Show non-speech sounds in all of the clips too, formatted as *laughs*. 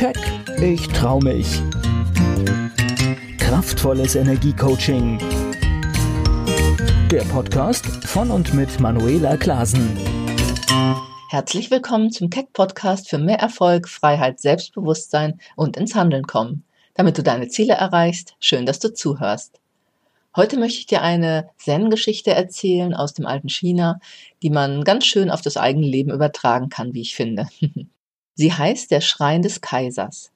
Keck, ich trau mich. Kraftvolles Energiecoaching. Der Podcast von und mit Manuela Klasen. Herzlich willkommen zum Keck Podcast für mehr Erfolg, Freiheit, Selbstbewusstsein und ins Handeln kommen. Damit du deine Ziele erreichst, schön, dass du zuhörst. Heute möchte ich dir eine Zen-Geschichte erzählen aus dem alten China, die man ganz schön auf das eigene Leben übertragen kann, wie ich finde. *laughs* Sie heißt der Schrein des Kaisers.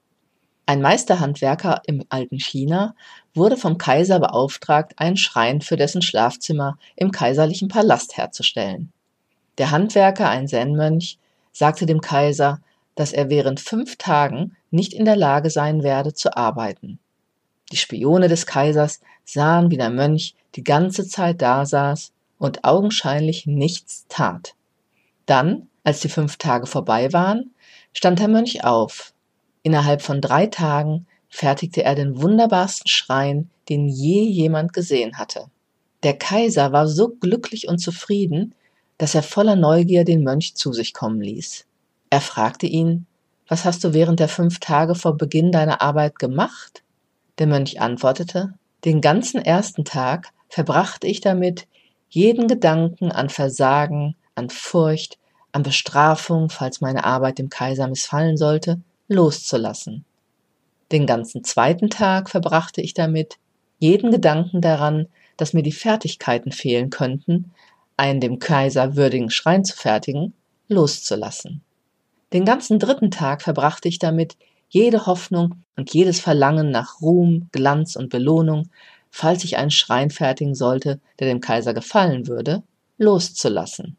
Ein Meisterhandwerker im alten China wurde vom Kaiser beauftragt, einen Schrein für dessen Schlafzimmer im kaiserlichen Palast herzustellen. Der Handwerker, ein Zen-Mönch, sagte dem Kaiser, dass er während fünf Tagen nicht in der Lage sein werde zu arbeiten. Die Spione des Kaisers sahen, wie der Mönch die ganze Zeit dasaß und augenscheinlich nichts tat. Dann, als die fünf Tage vorbei waren, stand der Mönch auf. Innerhalb von drei Tagen fertigte er den wunderbarsten Schrein, den je jemand gesehen hatte. Der Kaiser war so glücklich und zufrieden, dass er voller Neugier den Mönch zu sich kommen ließ. Er fragte ihn, was hast du während der fünf Tage vor Beginn deiner Arbeit gemacht? Der Mönch antwortete, den ganzen ersten Tag verbrachte ich damit, jeden Gedanken an Versagen, an Furcht, an Bestrafung, falls meine Arbeit dem Kaiser missfallen sollte, loszulassen. Den ganzen zweiten Tag verbrachte ich damit, jeden Gedanken daran, dass mir die Fertigkeiten fehlen könnten, einen dem Kaiser würdigen Schrein zu fertigen, loszulassen. Den ganzen dritten Tag verbrachte ich damit, jede Hoffnung und jedes Verlangen nach Ruhm, Glanz und Belohnung, falls ich einen Schrein fertigen sollte, der dem Kaiser gefallen würde, loszulassen.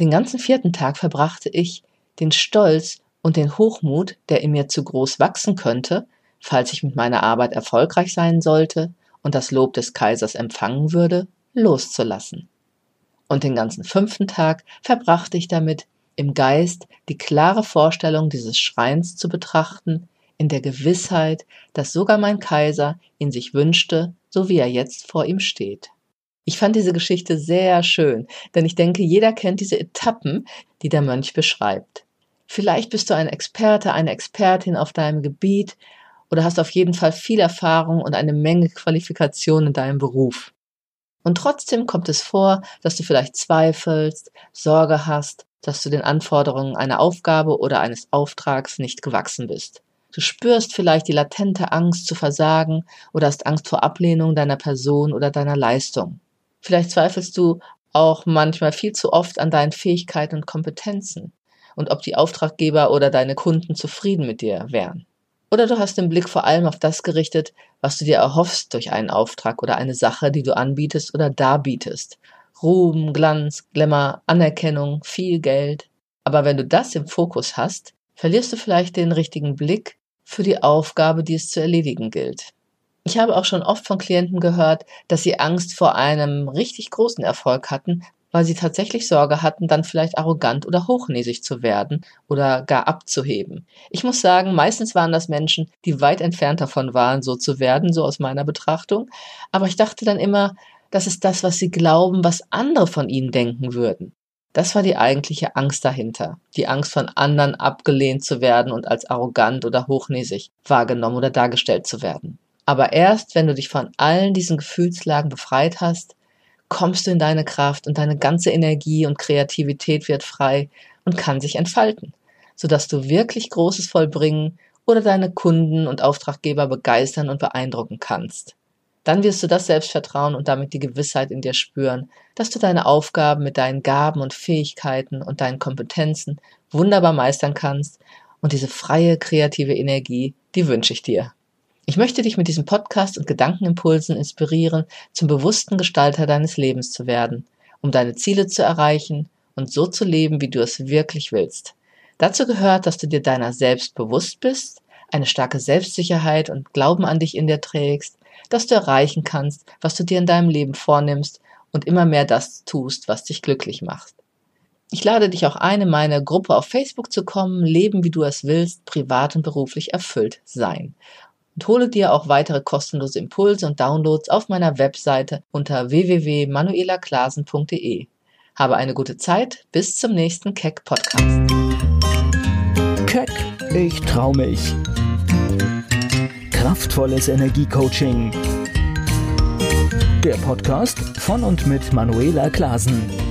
Den ganzen vierten Tag verbrachte ich, den Stolz und den Hochmut, der in mir zu groß wachsen könnte, falls ich mit meiner Arbeit erfolgreich sein sollte und das Lob des Kaisers empfangen würde, loszulassen. Und den ganzen fünften Tag verbrachte ich damit, im Geist die klare Vorstellung dieses Schreins zu betrachten, in der Gewissheit, dass sogar mein Kaiser ihn sich wünschte, so wie er jetzt vor ihm steht. Ich fand diese Geschichte sehr schön, denn ich denke, jeder kennt diese Etappen, die der Mönch beschreibt. Vielleicht bist du ein Experte, eine Expertin auf deinem Gebiet oder hast auf jeden Fall viel Erfahrung und eine Menge Qualifikation in deinem Beruf. Und trotzdem kommt es vor, dass du vielleicht zweifelst, Sorge hast, dass du den Anforderungen einer Aufgabe oder eines Auftrags nicht gewachsen bist. Du spürst vielleicht die latente Angst zu versagen oder hast Angst vor Ablehnung deiner Person oder deiner Leistung. Vielleicht zweifelst du auch manchmal viel zu oft an deinen Fähigkeiten und Kompetenzen und ob die Auftraggeber oder deine Kunden zufrieden mit dir wären. Oder du hast den Blick vor allem auf das gerichtet, was du dir erhoffst durch einen Auftrag oder eine Sache, die du anbietest oder darbietest. Ruhm, Glanz, Glamour, Anerkennung, viel Geld. Aber wenn du das im Fokus hast, verlierst du vielleicht den richtigen Blick für die Aufgabe, die es zu erledigen gilt. Ich habe auch schon oft von Klienten gehört, dass sie Angst vor einem richtig großen Erfolg hatten, weil sie tatsächlich Sorge hatten, dann vielleicht arrogant oder hochnäsig zu werden oder gar abzuheben. Ich muss sagen, meistens waren das Menschen, die weit entfernt davon waren, so zu werden, so aus meiner Betrachtung. Aber ich dachte dann immer, das ist das, was sie glauben, was andere von ihnen denken würden. Das war die eigentliche Angst dahinter. Die Angst von anderen abgelehnt zu werden und als arrogant oder hochnäsig wahrgenommen oder dargestellt zu werden. Aber erst, wenn du dich von allen diesen Gefühlslagen befreit hast, kommst du in deine Kraft und deine ganze Energie und Kreativität wird frei und kann sich entfalten, sodass du wirklich Großes vollbringen oder deine Kunden und Auftraggeber begeistern und beeindrucken kannst. Dann wirst du das Selbstvertrauen und damit die Gewissheit in dir spüren, dass du deine Aufgaben mit deinen Gaben und Fähigkeiten und deinen Kompetenzen wunderbar meistern kannst und diese freie kreative Energie, die wünsche ich dir. Ich möchte dich mit diesem Podcast und Gedankenimpulsen inspirieren, zum bewussten Gestalter deines Lebens zu werden, um deine Ziele zu erreichen und so zu leben, wie du es wirklich willst. Dazu gehört, dass du dir deiner selbst bewusst bist, eine starke Selbstsicherheit und Glauben an dich in dir trägst, dass du erreichen kannst, was du dir in deinem Leben vornimmst und immer mehr das tust, was dich glücklich macht. Ich lade dich auch ein, in meine Gruppe auf Facebook zu kommen, leben wie du es willst, privat und beruflich erfüllt sein und hole dir auch weitere kostenlose Impulse und Downloads auf meiner Webseite unter www.manuelaklasen.de. Habe eine gute Zeit, bis zum nächsten Keck Podcast. Keck Ich trau mich. Kraftvolles Energiecoaching. Der Podcast von und mit Manuela Klasen.